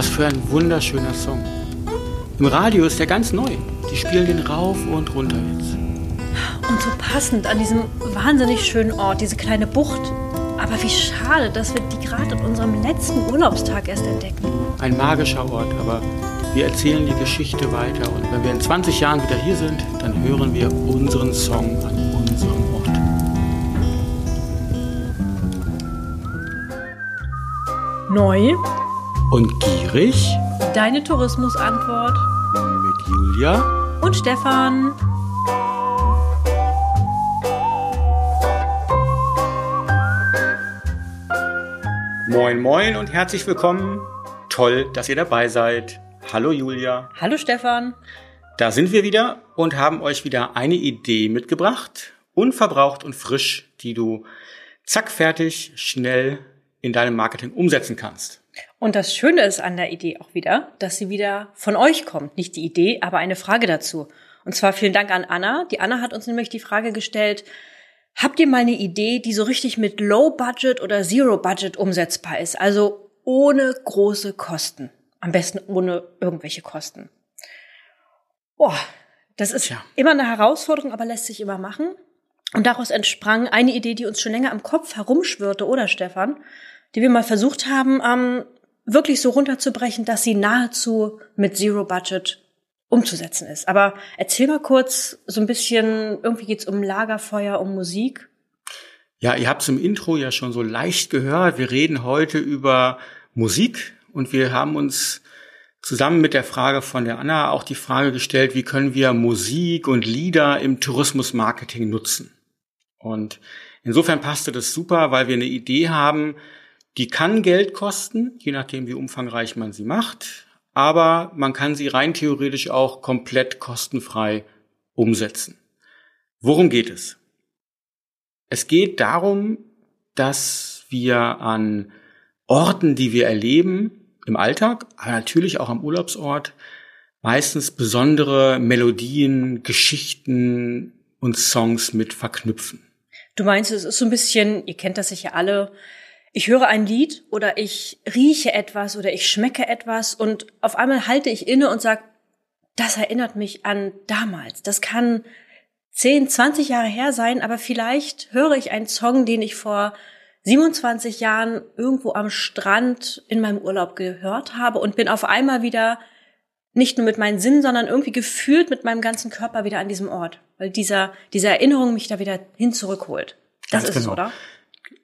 Was für ein wunderschöner Song. Im Radio ist der ganz neu. Die spielen den rauf und runter jetzt. Und so passend an diesem wahnsinnig schönen Ort, diese kleine Bucht. Aber wie schade, dass wir die gerade an unserem letzten Urlaubstag erst entdecken. Ein magischer Ort, aber wir erzählen die Geschichte weiter. Und wenn wir in 20 Jahren wieder hier sind, dann hören wir unseren Song an unserem Ort. Neu Und gierig Deine Tourismusantwort. mit Julia. Und Stefan. Moin, moin und herzlich willkommen. Toll, dass ihr dabei seid. Hallo Julia. Hallo Stefan. Da sind wir wieder und haben euch wieder eine Idee mitgebracht. Unverbraucht und frisch, die du zack fertig, schnell in deinem Marketing umsetzen kannst. Und das Schöne ist an der Idee auch wieder, dass sie wieder von euch kommt. Nicht die Idee, aber eine Frage dazu. Und zwar vielen Dank an Anna. Die Anna hat uns nämlich die Frage gestellt, habt ihr mal eine Idee, die so richtig mit Low Budget oder Zero Budget umsetzbar ist? Also ohne große Kosten. Am besten ohne irgendwelche Kosten. Boah, das ist Tja. immer eine Herausforderung, aber lässt sich immer machen. Und daraus entsprang eine Idee, die uns schon länger am Kopf herumschwirrte, oder Stefan? Die wir mal versucht haben, ähm, wirklich so runterzubrechen, dass sie nahezu mit Zero Budget umzusetzen ist. Aber erzähl mal kurz so ein bisschen, irgendwie geht's um Lagerfeuer, um Musik. Ja, ihr habt es im Intro ja schon so leicht gehört. Wir reden heute über Musik und wir haben uns zusammen mit der Frage von der Anna auch die Frage gestellt, wie können wir Musik und Lieder im Tourismusmarketing nutzen? Und insofern passte das super, weil wir eine Idee haben, die kann Geld kosten, je nachdem, wie umfangreich man sie macht, aber man kann sie rein theoretisch auch komplett kostenfrei umsetzen. Worum geht es? Es geht darum, dass wir an Orten, die wir erleben, im Alltag, aber natürlich auch am Urlaubsort, meistens besondere Melodien, Geschichten und Songs mit verknüpfen. Du meinst, es ist so ein bisschen, ihr kennt das sicher alle, ich höre ein Lied oder ich rieche etwas oder ich schmecke etwas und auf einmal halte ich inne und sage, das erinnert mich an damals. Das kann 10, 20 Jahre her sein, aber vielleicht höre ich einen Song, den ich vor 27 Jahren irgendwo am Strand in meinem Urlaub gehört habe und bin auf einmal wieder nicht nur mit meinen Sinnen, sondern irgendwie gefühlt mit meinem ganzen Körper wieder an diesem Ort, weil dieser, diese Erinnerung mich da wieder hin zurückholt. Das Ganz ist es, genau. oder?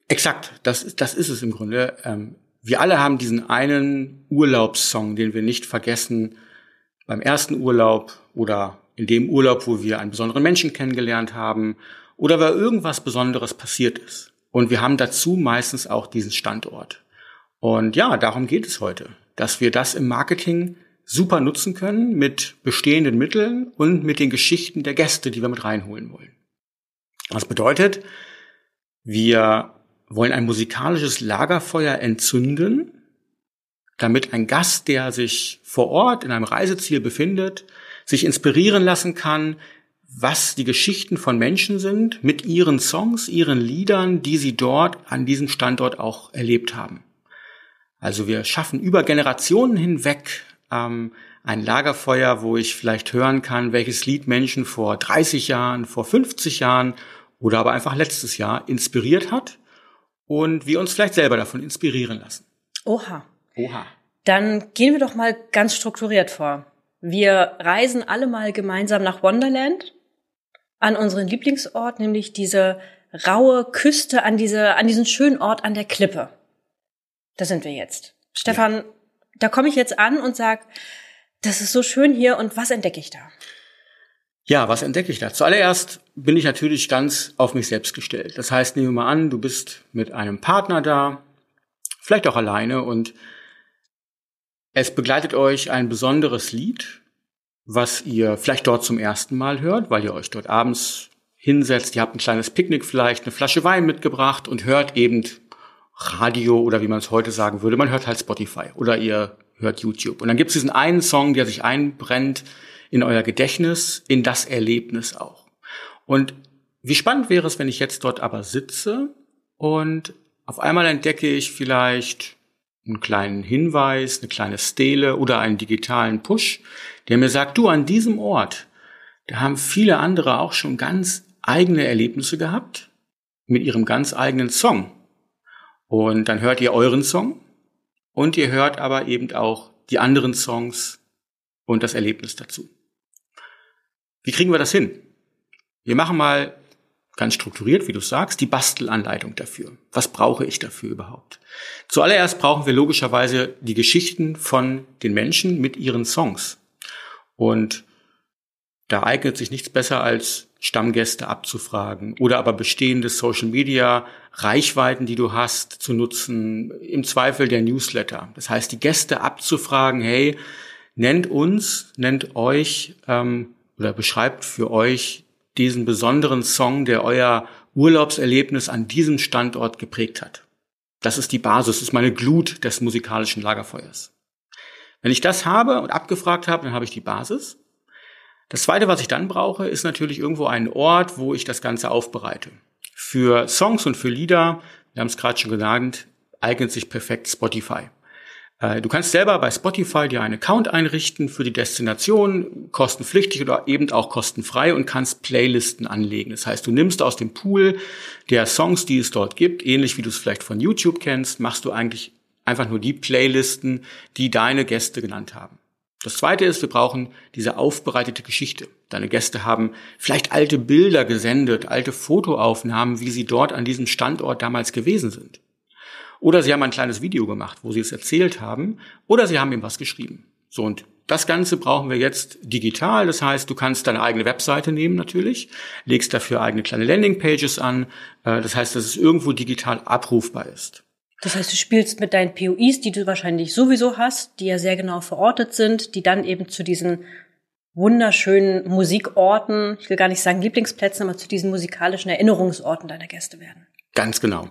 Exakt, das ist, das ist es im Grunde. Ähm, wir alle haben diesen einen Urlaubssong, den wir nicht vergessen beim ersten Urlaub oder in dem Urlaub, wo wir einen besonderen Menschen kennengelernt haben oder weil irgendwas Besonderes passiert ist. Und wir haben dazu meistens auch diesen Standort. Und ja, darum geht es heute, dass wir das im Marketing super nutzen können mit bestehenden Mitteln und mit den Geschichten der Gäste, die wir mit reinholen wollen. Das bedeutet, wir wollen ein musikalisches Lagerfeuer entzünden, damit ein Gast, der sich vor Ort in einem Reiseziel befindet, sich inspirieren lassen kann, was die Geschichten von Menschen sind mit ihren Songs, ihren Liedern, die sie dort an diesem Standort auch erlebt haben. Also wir schaffen über Generationen hinweg ähm, ein Lagerfeuer, wo ich vielleicht hören kann, welches Lied Menschen vor 30 Jahren, vor 50 Jahren oder aber einfach letztes Jahr inspiriert hat und wir uns vielleicht selber davon inspirieren lassen. Oha. Oha. Dann gehen wir doch mal ganz strukturiert vor. Wir reisen alle mal gemeinsam nach Wonderland an unseren Lieblingsort, nämlich diese raue Küste an diese, an diesen schönen Ort an der Klippe. Da sind wir jetzt. Stefan, da komme ich jetzt an und sag, das ist so schön hier und was entdecke ich da? Ja, was entdecke ich da? Zuallererst bin ich natürlich ganz auf mich selbst gestellt. Das heißt, nehmen wir mal an, du bist mit einem Partner da, vielleicht auch alleine und es begleitet euch ein besonderes Lied, was ihr vielleicht dort zum ersten Mal hört, weil ihr euch dort abends hinsetzt, ihr habt ein kleines Picknick vielleicht, eine Flasche Wein mitgebracht und hört eben Radio oder wie man es heute sagen würde, man hört halt Spotify oder ihr hört YouTube. Und dann gibt es diesen einen Song, der sich einbrennt in euer Gedächtnis, in das Erlebnis auch. Und wie spannend wäre es, wenn ich jetzt dort aber sitze und auf einmal entdecke ich vielleicht einen kleinen Hinweis, eine kleine Stele oder einen digitalen Push, der mir sagt, du an diesem Ort, da haben viele andere auch schon ganz eigene Erlebnisse gehabt mit ihrem ganz eigenen Song. Und dann hört ihr euren Song und ihr hört aber eben auch die anderen Songs und das Erlebnis dazu. Wie kriegen wir das hin? Wir machen mal ganz strukturiert, wie du sagst, die Bastelanleitung dafür. Was brauche ich dafür überhaupt? Zuallererst brauchen wir logischerweise die Geschichten von den Menschen mit ihren Songs. Und da eignet sich nichts besser als Stammgäste abzufragen oder aber bestehende Social Media Reichweiten, die du hast, zu nutzen. Im Zweifel der Newsletter. Das heißt, die Gäste abzufragen, hey, nennt uns, nennt euch ähm, oder beschreibt für euch diesen besonderen Song, der euer Urlaubserlebnis an diesem Standort geprägt hat. Das ist die Basis, ist meine Glut des musikalischen Lagerfeuers. Wenn ich das habe und abgefragt habe, dann habe ich die Basis. Das zweite, was ich dann brauche, ist natürlich irgendwo ein Ort, wo ich das Ganze aufbereite. Für Songs und für Lieder, wir haben es gerade schon genannt, eignet sich perfekt Spotify. Äh, du kannst selber bei Spotify dir einen Account einrichten für die Destination, kostenpflichtig oder eben auch kostenfrei und kannst Playlisten anlegen. Das heißt, du nimmst aus dem Pool der Songs, die es dort gibt, ähnlich wie du es vielleicht von YouTube kennst, machst du eigentlich einfach nur die Playlisten, die deine Gäste genannt haben. Das zweite ist, wir brauchen diese aufbereitete Geschichte. Deine Gäste haben vielleicht alte Bilder gesendet, alte Fotoaufnahmen, wie sie dort an diesem Standort damals gewesen sind. Oder sie haben ein kleines Video gemacht, wo sie es erzählt haben. Oder sie haben ihm was geschrieben. So, und das Ganze brauchen wir jetzt digital. Das heißt, du kannst deine eigene Webseite nehmen natürlich, legst dafür eigene kleine Landingpages an. Äh, das heißt, dass es irgendwo digital abrufbar ist. Das heißt, du spielst mit deinen POIs, die du wahrscheinlich sowieso hast, die ja sehr genau verortet sind, die dann eben zu diesen wunderschönen Musikorten, ich will gar nicht sagen Lieblingsplätzen, aber zu diesen musikalischen Erinnerungsorten deiner Gäste werden. Ganz genau.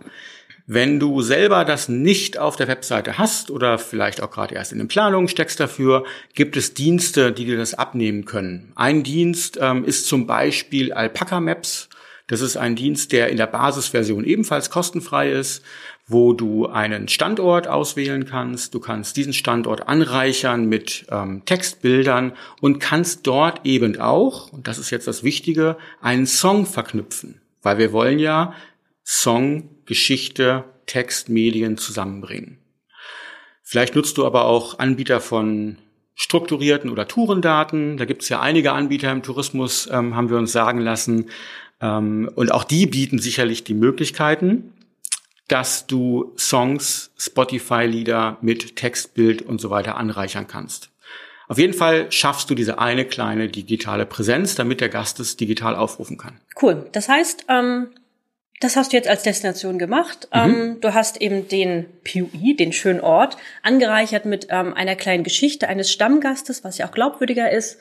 Wenn du selber das nicht auf der Webseite hast oder vielleicht auch gerade erst in den Planungen steckst dafür, gibt es Dienste, die dir das abnehmen können. Ein Dienst ähm, ist zum Beispiel Alpaca Maps. Das ist ein Dienst, der in der Basisversion ebenfalls kostenfrei ist, wo du einen Standort auswählen kannst. Du kannst diesen Standort anreichern mit ähm, Textbildern und kannst dort eben auch, und das ist jetzt das Wichtige, einen Song verknüpfen. Weil wir wollen ja Song, Geschichte, Text, Medien zusammenbringen. Vielleicht nutzt du aber auch Anbieter von strukturierten oder Tourendaten. Da gibt es ja einige Anbieter im Tourismus, ähm, haben wir uns sagen lassen. Ähm, und auch die bieten sicherlich die Möglichkeiten, dass du Songs, Spotify-Lieder mit Textbild und so weiter anreichern kannst. Auf jeden Fall schaffst du diese eine kleine digitale Präsenz, damit der Gast es digital aufrufen kann. Cool. Das heißt, ähm, das hast du jetzt als Destination gemacht. Mhm. Ähm, du hast eben den PUI, den schönen Ort, angereichert mit ähm, einer kleinen Geschichte eines Stammgastes, was ja auch glaubwürdiger ist.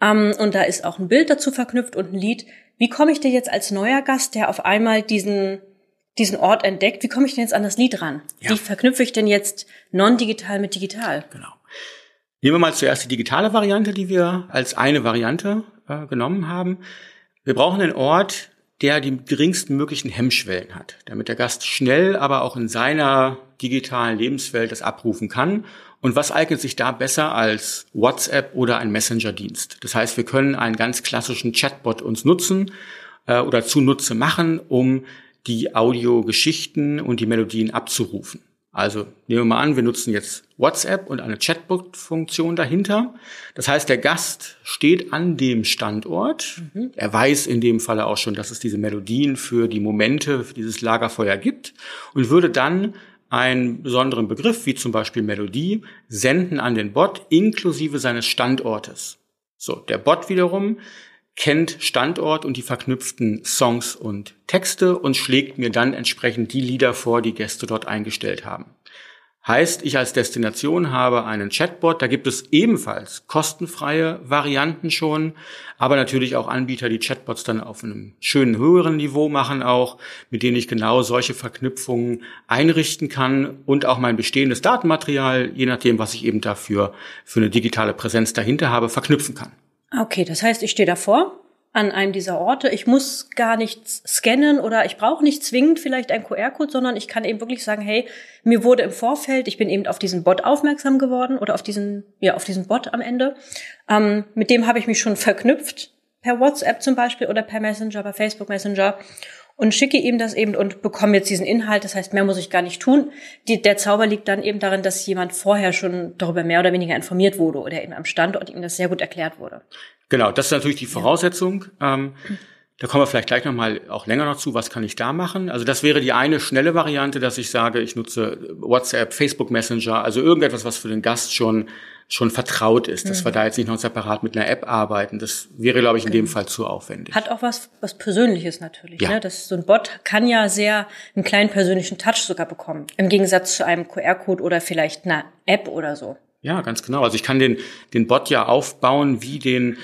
Ähm, und da ist auch ein Bild dazu verknüpft und ein Lied. Wie komme ich dir jetzt als neuer Gast, der auf einmal diesen, diesen Ort entdeckt, wie komme ich denn jetzt an das Lied ran? Ja. Wie verknüpfe ich denn jetzt non-digital mit digital? Genau. Nehmen wir mal zuerst die digitale Variante, die wir als eine Variante äh, genommen haben. Wir brauchen einen Ort, der die geringsten möglichen Hemmschwellen hat, damit der Gast schnell, aber auch in seiner digitalen Lebenswelt das abrufen kann. Und was eignet sich da besser als WhatsApp oder ein Messenger-Dienst? Das heißt, wir können einen ganz klassischen Chatbot uns nutzen äh, oder zunutze machen, um die Audiogeschichten und die Melodien abzurufen. Also nehmen wir mal an, wir nutzen jetzt WhatsApp und eine Chatbot-Funktion dahinter. Das heißt, der Gast steht an dem Standort. Mhm. Er weiß in dem Falle auch schon, dass es diese Melodien für die Momente, für dieses Lagerfeuer gibt und würde dann einen besonderen Begriff, wie zum Beispiel Melodie, senden an den Bot inklusive seines Standortes. So, der Bot wiederum kennt Standort und die verknüpften Songs und Texte und schlägt mir dann entsprechend die Lieder vor, die Gäste dort eingestellt haben. Heißt, ich als Destination habe einen Chatbot, da gibt es ebenfalls kostenfreie Varianten schon, aber natürlich auch Anbieter, die Chatbots dann auf einem schönen höheren Niveau machen auch, mit denen ich genau solche Verknüpfungen einrichten kann und auch mein bestehendes Datenmaterial, je nachdem, was ich eben dafür für eine digitale Präsenz dahinter habe, verknüpfen kann. Okay, das heißt, ich stehe davor, an einem dieser Orte. Ich muss gar nichts scannen oder ich brauche nicht zwingend vielleicht einen QR-Code, sondern ich kann eben wirklich sagen, hey, mir wurde im Vorfeld, ich bin eben auf diesen Bot aufmerksam geworden oder auf diesen, ja, auf diesen Bot am Ende. Ähm, mit dem habe ich mich schon verknüpft, per WhatsApp zum Beispiel oder per Messenger, per Facebook Messenger und schicke ihm das eben und bekomme jetzt diesen Inhalt. Das heißt, mehr muss ich gar nicht tun. Die, der Zauber liegt dann eben darin, dass jemand vorher schon darüber mehr oder weniger informiert wurde oder eben am Standort ihm das sehr gut erklärt wurde. Genau, das ist natürlich die Voraussetzung. Ähm, da kommen wir vielleicht gleich nochmal auch länger noch zu, was kann ich da machen? Also das wäre die eine schnelle Variante, dass ich sage, ich nutze WhatsApp, Facebook Messenger, also irgendetwas, was für den Gast schon schon vertraut ist, dass mhm. wir da jetzt nicht noch separat mit einer App arbeiten. Das wäre, glaube ich, in dem genau. Fall zu aufwendig. Hat auch was, was Persönliches natürlich. Ja. Ne? Das, so ein Bot kann ja sehr einen kleinen persönlichen Touch sogar bekommen. Im Gegensatz zu einem QR-Code oder vielleicht einer App oder so. Ja, ganz genau. Also ich kann den, den Bot ja aufbauen wie den,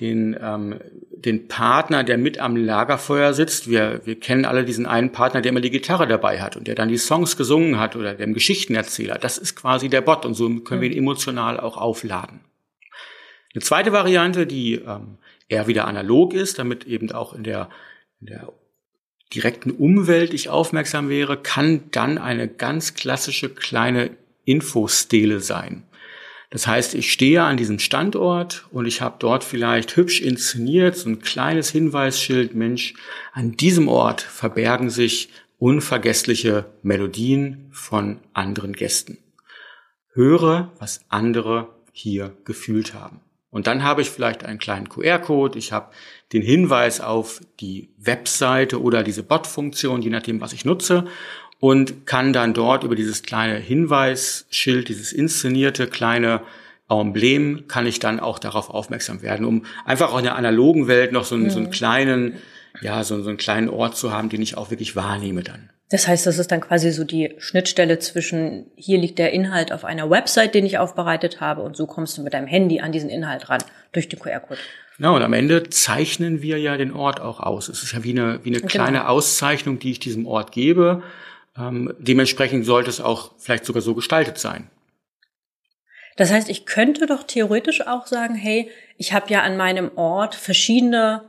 den, ähm, den Partner, der mit am Lagerfeuer sitzt. Wir, wir kennen alle diesen einen Partner, der immer die Gitarre dabei hat und der dann die Songs gesungen hat oder dem Geschichtenerzähler. Das ist quasi der Bot und so können wir ihn emotional auch aufladen. Eine zweite Variante, die ähm, eher wieder analog ist, damit eben auch in der, in der direkten Umwelt ich aufmerksam wäre, kann dann eine ganz klassische kleine Infostele sein. Das heißt, ich stehe an diesem Standort und ich habe dort vielleicht hübsch inszeniert so ein kleines Hinweisschild, Mensch, an diesem Ort verbergen sich unvergessliche Melodien von anderen Gästen. Höre, was andere hier gefühlt haben. Und dann habe ich vielleicht einen kleinen QR-Code, ich habe den Hinweis auf die Webseite oder diese Bot-Funktion, je nachdem, was ich nutze und kann dann dort über dieses kleine Hinweisschild, dieses inszenierte kleine Emblem, kann ich dann auch darauf aufmerksam werden, um einfach auch in der analogen Welt noch so einen, mhm. so einen kleinen, ja, so, so einen kleinen Ort zu haben, den ich auch wirklich wahrnehme dann. Das heißt, das ist dann quasi so die Schnittstelle zwischen, hier liegt der Inhalt auf einer Website, den ich aufbereitet habe, und so kommst du mit deinem Handy an diesen Inhalt ran, durch den QR-Code. Ja, und am Ende zeichnen wir ja den Ort auch aus. Es ist ja wie eine, wie eine genau. kleine genau. Auszeichnung, die ich diesem Ort gebe. Ähm, dementsprechend sollte es auch vielleicht sogar so gestaltet sein. Das heißt, ich könnte doch theoretisch auch sagen, hey, ich habe ja an meinem Ort verschiedene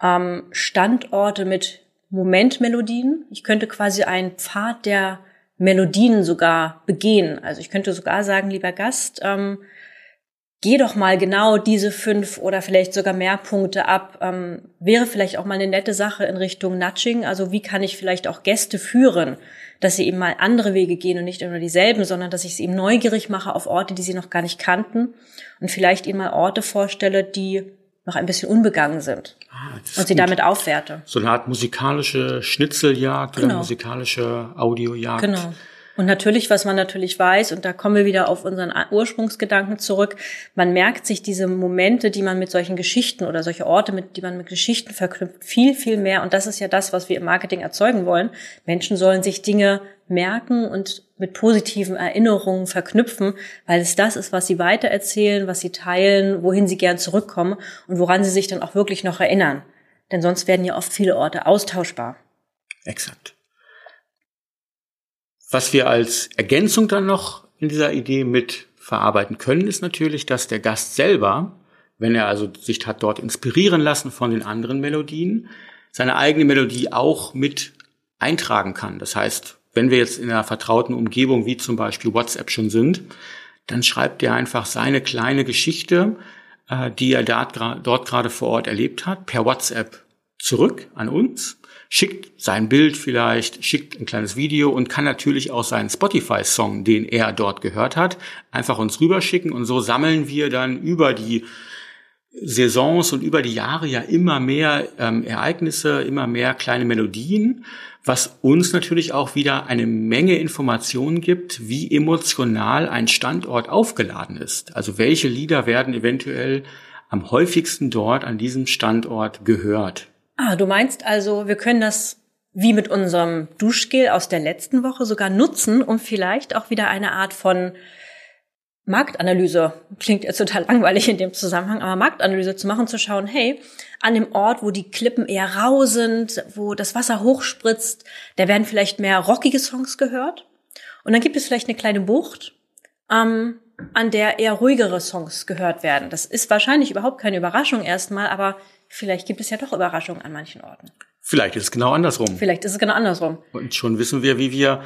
ähm, Standorte mit Momentmelodien. Ich könnte quasi einen Pfad der Melodien sogar begehen. Also ich könnte sogar sagen, lieber Gast, ähm, geh doch mal genau diese fünf oder vielleicht sogar mehr Punkte ab. Ähm, wäre vielleicht auch mal eine nette Sache in Richtung Nudging. Also wie kann ich vielleicht auch Gäste führen, dass sie eben mal andere Wege gehen und nicht immer dieselben, sondern dass ich sie eben neugierig mache auf Orte, die sie noch gar nicht kannten und vielleicht ihnen mal Orte vorstelle, die noch ein bisschen unbegangen sind ah, und sie gut. damit aufwerte. So eine Art musikalische Schnitzeljagd genau. oder musikalische Audiojagd. Genau. Und natürlich, was man natürlich weiß, und da kommen wir wieder auf unseren Ursprungsgedanken zurück, man merkt sich diese Momente, die man mit solchen Geschichten oder solche Orte, mit, die man mit Geschichten verknüpft, viel, viel mehr. Und das ist ja das, was wir im Marketing erzeugen wollen. Menschen sollen sich Dinge merken und mit positiven Erinnerungen verknüpfen, weil es das ist, was sie weitererzählen, was sie teilen, wohin sie gern zurückkommen und woran sie sich dann auch wirklich noch erinnern. Denn sonst werden ja oft viele Orte austauschbar. Exakt. Was wir als Ergänzung dann noch in dieser Idee mit verarbeiten können, ist natürlich, dass der Gast selber, wenn er also sich hat dort inspirieren lassen von den anderen Melodien, seine eigene Melodie auch mit eintragen kann. Das heißt, wenn wir jetzt in einer vertrauten Umgebung wie zum Beispiel WhatsApp schon sind, dann schreibt er einfach seine kleine Geschichte, äh, die er dort gerade vor Ort erlebt hat, per WhatsApp zurück an uns schickt sein Bild vielleicht, schickt ein kleines Video und kann natürlich auch seinen Spotify-Song, den er dort gehört hat, einfach uns rüberschicken und so sammeln wir dann über die Saisons und über die Jahre ja immer mehr ähm, Ereignisse, immer mehr kleine Melodien, was uns natürlich auch wieder eine Menge Informationen gibt, wie emotional ein Standort aufgeladen ist. Also welche Lieder werden eventuell am häufigsten dort an diesem Standort gehört. Ah, du meinst also, wir können das wie mit unserem Duschgel aus der letzten Woche sogar nutzen, um vielleicht auch wieder eine Art von Marktanalyse, klingt jetzt total langweilig in dem Zusammenhang, aber Marktanalyse zu machen, zu schauen, hey, an dem Ort, wo die Klippen eher rau sind, wo das Wasser hochspritzt, da werden vielleicht mehr rockige Songs gehört. Und dann gibt es vielleicht eine kleine Bucht, ähm, an der eher ruhigere Songs gehört werden. Das ist wahrscheinlich überhaupt keine Überraschung erstmal, aber vielleicht gibt es ja doch Überraschungen an manchen Orten. Vielleicht ist es genau andersrum. Vielleicht ist es genau andersrum. Und schon wissen wir, wie wir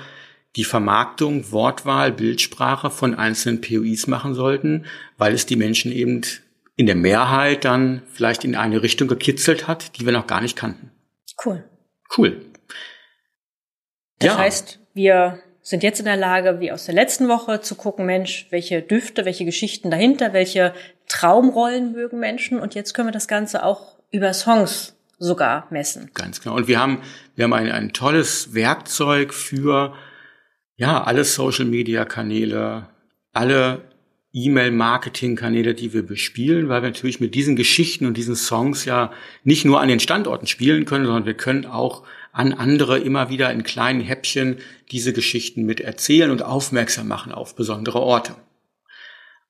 die Vermarktung, Wortwahl, Bildsprache von einzelnen POIs machen sollten, weil es die Menschen eben in der Mehrheit dann vielleicht in eine Richtung gekitzelt hat, die wir noch gar nicht kannten. Cool. Cool. Das ja. heißt, wir sind jetzt in der Lage, wie aus der letzten Woche, zu gucken, Mensch, welche Düfte, welche Geschichten dahinter, welche Traumrollen mögen Menschen. Und jetzt können wir das Ganze auch über Songs sogar messen. Ganz genau. Und wir haben, wir haben ein, ein tolles Werkzeug für, ja, alle Social Media Kanäle, alle E-Mail-Marketing-Kanäle, die wir bespielen, weil wir natürlich mit diesen Geschichten und diesen Songs ja nicht nur an den Standorten spielen können, sondern wir können auch an andere immer wieder in kleinen Häppchen diese Geschichten mit erzählen und aufmerksam machen auf besondere Orte.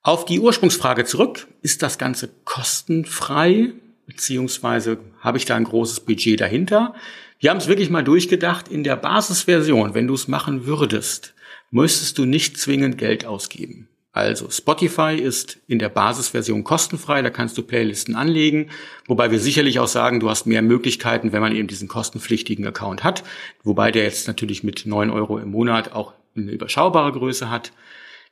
Auf die Ursprungsfrage zurück, ist das Ganze kostenfrei, beziehungsweise habe ich da ein großes Budget dahinter? Wir haben es wirklich mal durchgedacht, in der Basisversion, wenn du es machen würdest, müsstest du nicht zwingend Geld ausgeben. Also Spotify ist in der Basisversion kostenfrei, da kannst du Playlisten anlegen, wobei wir sicherlich auch sagen, du hast mehr Möglichkeiten, wenn man eben diesen kostenpflichtigen Account hat, wobei der jetzt natürlich mit neun Euro im Monat auch eine überschaubare Größe hat.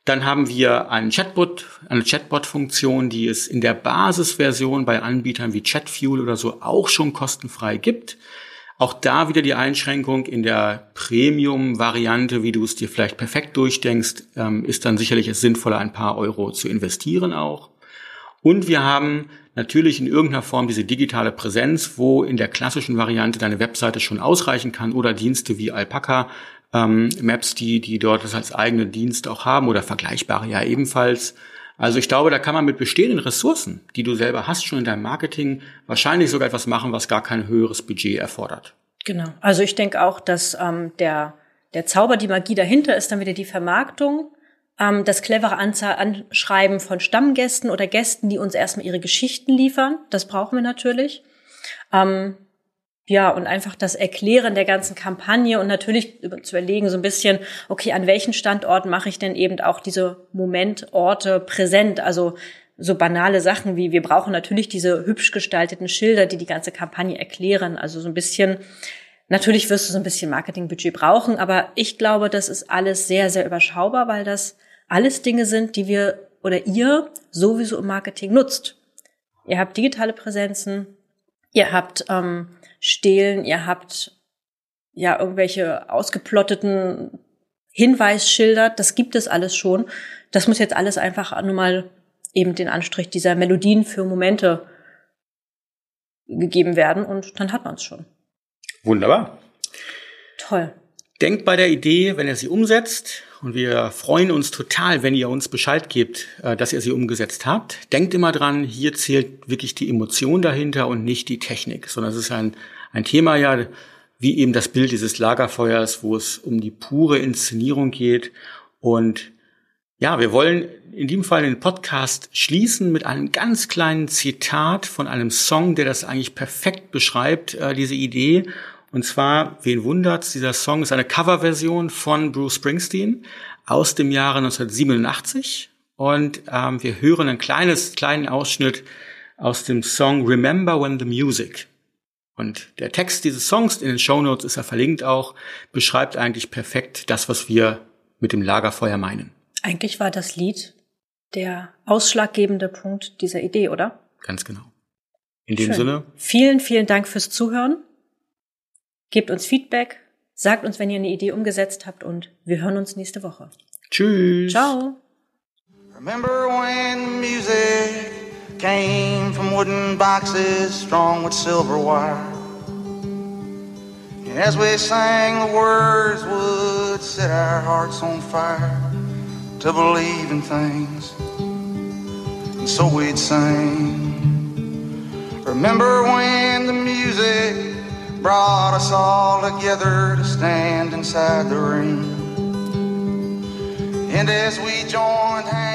Dann haben wir einen Chatbot, eine Chatbot-Funktion, die es in der Basisversion bei Anbietern wie Chatfuel oder so auch schon kostenfrei gibt. Auch da wieder die Einschränkung in der Premium-Variante, wie du es dir vielleicht perfekt durchdenkst, ähm, ist dann sicherlich es sinnvoller, ein paar Euro zu investieren auch. Und wir haben natürlich in irgendeiner Form diese digitale Präsenz, wo in der klassischen Variante deine Webseite schon ausreichen kann oder Dienste wie Alpaca, ähm, Maps, die, die dort das als eigene Dienst auch haben oder vergleichbare ja ebenfalls. Also ich glaube, da kann man mit bestehenden Ressourcen, die du selber hast, schon in deinem Marketing, wahrscheinlich sogar etwas machen, was gar kein höheres Budget erfordert. Genau. Also ich denke auch, dass ähm, der, der Zauber, die Magie dahinter ist dann wieder die Vermarktung, ähm, das clevere Anzahl Anschreiben von Stammgästen oder Gästen, die uns erstmal ihre Geschichten liefern. Das brauchen wir natürlich. Ähm, ja, und einfach das Erklären der ganzen Kampagne und natürlich zu überlegen, so ein bisschen, okay, an welchen Standorten mache ich denn eben auch diese Momentorte präsent? Also so banale Sachen wie, wir brauchen natürlich diese hübsch gestalteten Schilder, die die ganze Kampagne erklären. Also so ein bisschen, natürlich wirst du so ein bisschen Marketingbudget brauchen, aber ich glaube, das ist alles sehr, sehr überschaubar, weil das alles Dinge sind, die wir oder ihr sowieso im Marketing nutzt. Ihr habt digitale Präsenzen, ihr habt ähm, stehlen, ihr habt ja irgendwelche ausgeplotteten Hinweisschilder, das gibt es alles schon. Das muss jetzt alles einfach nur mal eben den Anstrich dieser Melodien für Momente gegeben werden und dann hat man es schon. Wunderbar. Toll. Denkt bei der Idee, wenn ihr sie umsetzt, und wir freuen uns total, wenn ihr uns Bescheid gebt, äh, dass ihr sie umgesetzt habt. Denkt immer dran, hier zählt wirklich die Emotion dahinter und nicht die Technik, sondern es ist ein, ein Thema ja, wie eben das Bild dieses Lagerfeuers, wo es um die pure Inszenierung geht. Und ja, wir wollen in diesem Fall den Podcast schließen mit einem ganz kleinen Zitat von einem Song, der das eigentlich perfekt beschreibt, äh, diese Idee. Und zwar, wen wundert's, dieser Song ist eine Coverversion von Bruce Springsteen aus dem Jahre 1987. Und ähm, wir hören ein kleines, kleinen Ausschnitt aus dem Song Remember When the Music. Und der Text dieses Songs in den Show Notes ist ja verlinkt auch, beschreibt eigentlich perfekt das, was wir mit dem Lagerfeuer meinen. Eigentlich war das Lied der ausschlaggebende Punkt dieser Idee, oder? Ganz genau. In dem Schön. Sinne. Vielen, vielen Dank fürs Zuhören. Gebt uns Feedback, sagt uns, wenn ihr eine Idee umgesetzt habt und wir hören uns nächste Woche. Tschüss. Ciao. Remember when music came from wooden boxes strung with silver wire? And as we sang, the words would set our hearts on fire to believe in things. And so we'd sing. Remember when the music brought us all together to stand inside the ring. And as we joined hands,